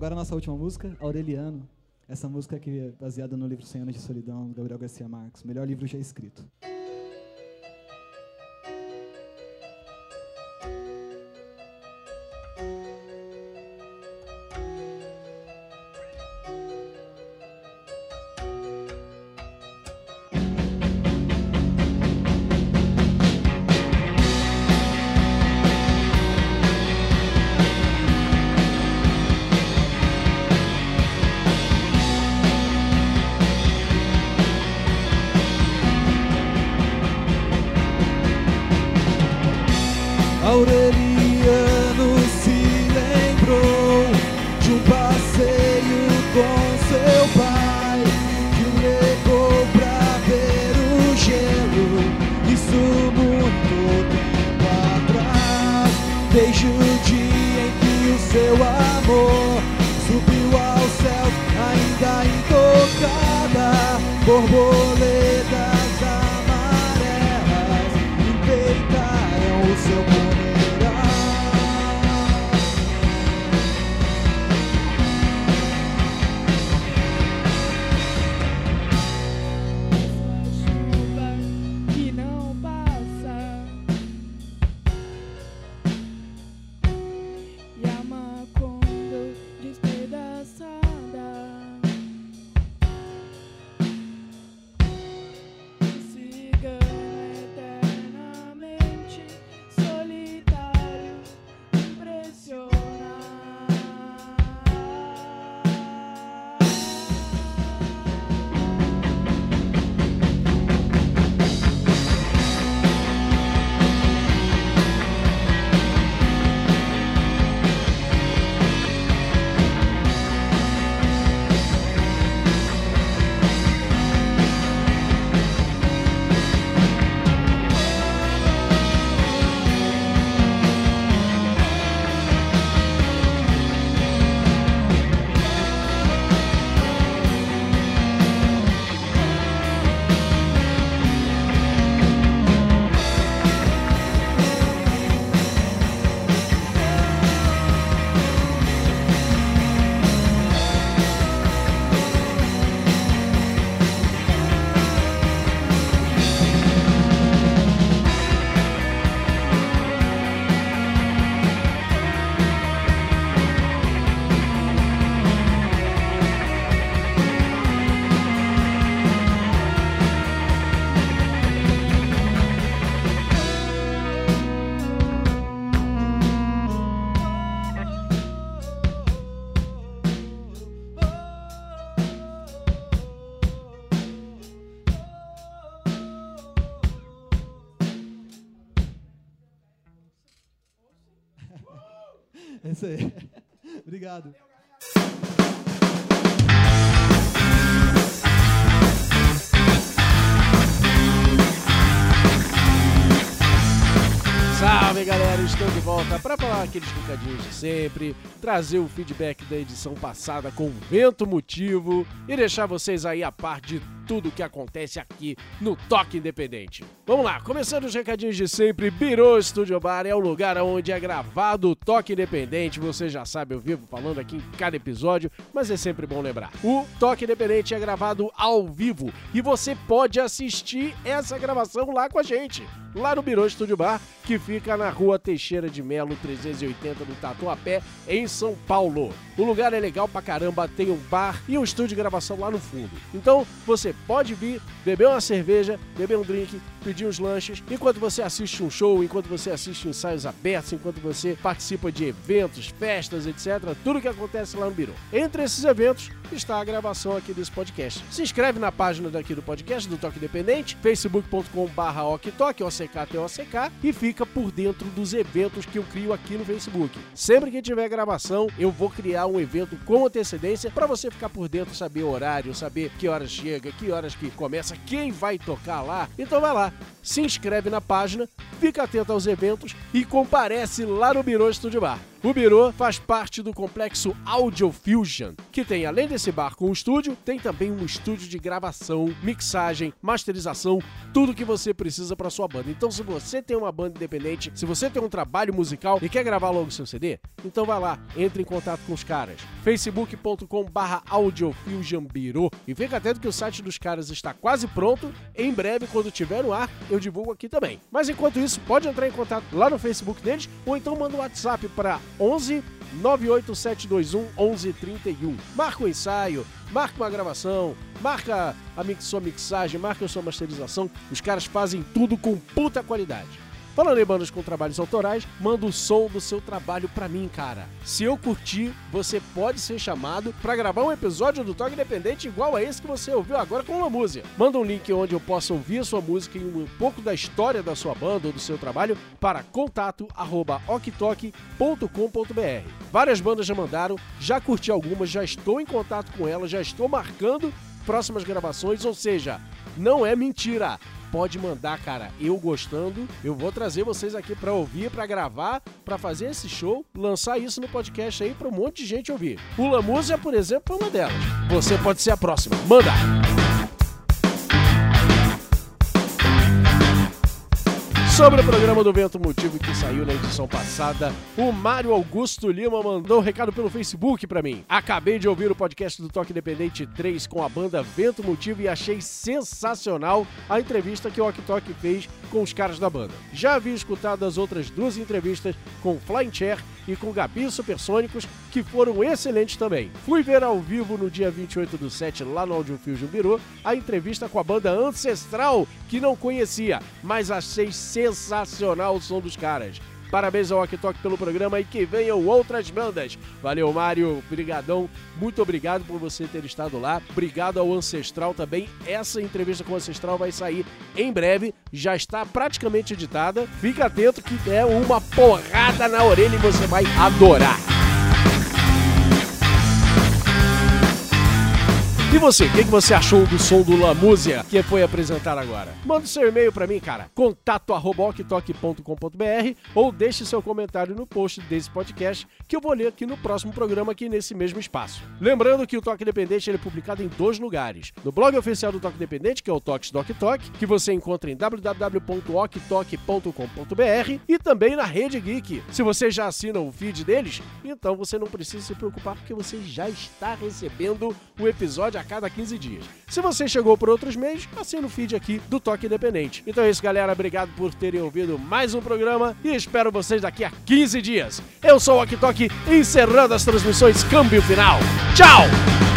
agora a nossa última música, Aureliano. Essa música que é baseada no livro 100 anos de solidão, do Gabriel Garcia Marques, melhor livro já escrito. Obrigado. Salve galera, estou de volta para falar aqueles recadinhos de sempre, trazer o feedback da edição passada com vento motivo e deixar vocês aí a par de tudo que acontece aqui no Toque Independente. Vamos lá, começando os recadinhos de sempre, Birô Studio Bar é o lugar onde é gravado o Toque Independente, você já sabe, eu vivo falando aqui em cada episódio, mas é sempre bom lembrar. O Toque Independente é gravado ao vivo e você pode assistir essa gravação lá com a gente lá no Birô Estúdio Bar, que fica na rua Teixeira de Melo, 380 do Tatuapé, em São Paulo. O lugar é legal pra caramba, tem um bar e um estúdio de gravação lá no fundo. Então você pode vir, beber uma cerveja, beber um drink, pedir uns lanches, enquanto você assiste um show, enquanto você assiste ensaios abertos, enquanto você participa de eventos, festas, etc. Tudo que acontece lá no Birô. Entre esses eventos está a gravação aqui desse podcast. Se inscreve na página daqui do podcast, do Toque Independente, facebook.com.br oktok, OCK, e fica por dentro dos eventos que eu crio aqui no Facebook. Sempre que tiver gravação, eu vou criar um evento com antecedência para você ficar por dentro, saber o horário, saber que horas chega, que horas que começa, quem vai tocar lá. Então vai lá, se inscreve na página, fica atento aos eventos e comparece lá no Birô Estúdio Bar. O Birô faz parte do complexo Audio Fusion, que tem, além desse bar com um estúdio, tem também um estúdio de gravação, mixagem, masterização, tudo que você precisa para sua banda. Então, se você tem uma banda independente, se você tem um trabalho musical e quer gravar logo seu CD, então vai lá, entre em contato com os caras. facebook.com/barra audiofusionbiro e fica atento que o site dos caras está quase pronto. Em breve, quando tiver no ar, eu divulgo aqui também. Mas enquanto isso, pode entrar em contato lá no Facebook deles ou então manda um WhatsApp para 11 98721 1131. Marca o ensaio, marca uma gravação, marca a sua mixagem, marca a sua masterização. Os caras fazem tudo com puta qualidade. Falando em bandas com trabalhos autorais, manda o som do seu trabalho pra mim, cara. Se eu curtir, você pode ser chamado pra gravar um episódio do Toque Independente igual a esse que você ouviu agora com uma música. Manda um link onde eu possa ouvir a sua música e um pouco da história da sua banda ou do seu trabalho para contato@oktok.com.br. Várias bandas já mandaram, já curti algumas, já estou em contato com elas, já estou marcando próximas gravações, ou seja, não é mentira pode mandar, cara. Eu gostando, eu vou trazer vocês aqui para ouvir, para gravar, para fazer esse show, lançar isso no podcast aí para um monte de gente ouvir. O Lamúzia, por exemplo, é uma delas. Você pode ser a próxima. Manda! Sobre o programa do Vento Motivo que saiu na edição passada, o Mário Augusto Lima mandou um recado pelo Facebook pra mim. Acabei de ouvir o podcast do Toque Independente 3 com a banda Vento Motivo e achei sensacional a entrevista que o Ok Tok fez com os caras da banda. Já havia escutado as outras duas entrevistas com Flying Chair e com Gabi Supersônicos, que foram excelentes também. Fui ver ao vivo no dia 28 do 7 lá no Audio Fusion Biru a entrevista com a banda Ancestral, que não conhecia, mas achei sensacional o som dos caras. Parabéns ao Ok Tok pelo programa e que venham outras bandas. Valeu, Mário. Brigadão. Muito obrigado por você ter estado lá. Obrigado ao Ancestral também. Essa entrevista com o Ancestral vai sair em breve. Já está praticamente editada. Fica atento que é uma porrada na orelha e você vai adorar. E você, o que, que você achou do som do Lamúzia que foi apresentado agora? Manda seu e-mail pra mim, cara, contato@oktok.com.br ou deixe seu comentário no post desse podcast que eu vou ler aqui no próximo programa aqui nesse mesmo espaço. Lembrando que o Toque Independente ele é publicado em dois lugares. No blog oficial do Toque Independente, que é o Toques Doc Talk, que você encontra em www.oktok.com.br e também na Rede Geek. Se você já assina o feed deles, então você não precisa se preocupar porque você já está recebendo o episódio a cada 15 dias. Se você chegou por outros meios, assina o feed aqui do Toque Independente. Então é isso, galera. Obrigado por terem ouvido mais um programa e espero vocês daqui a 15 dias. Eu sou o Ok Tok, encerrando as transmissões Câmbio Final. Tchau!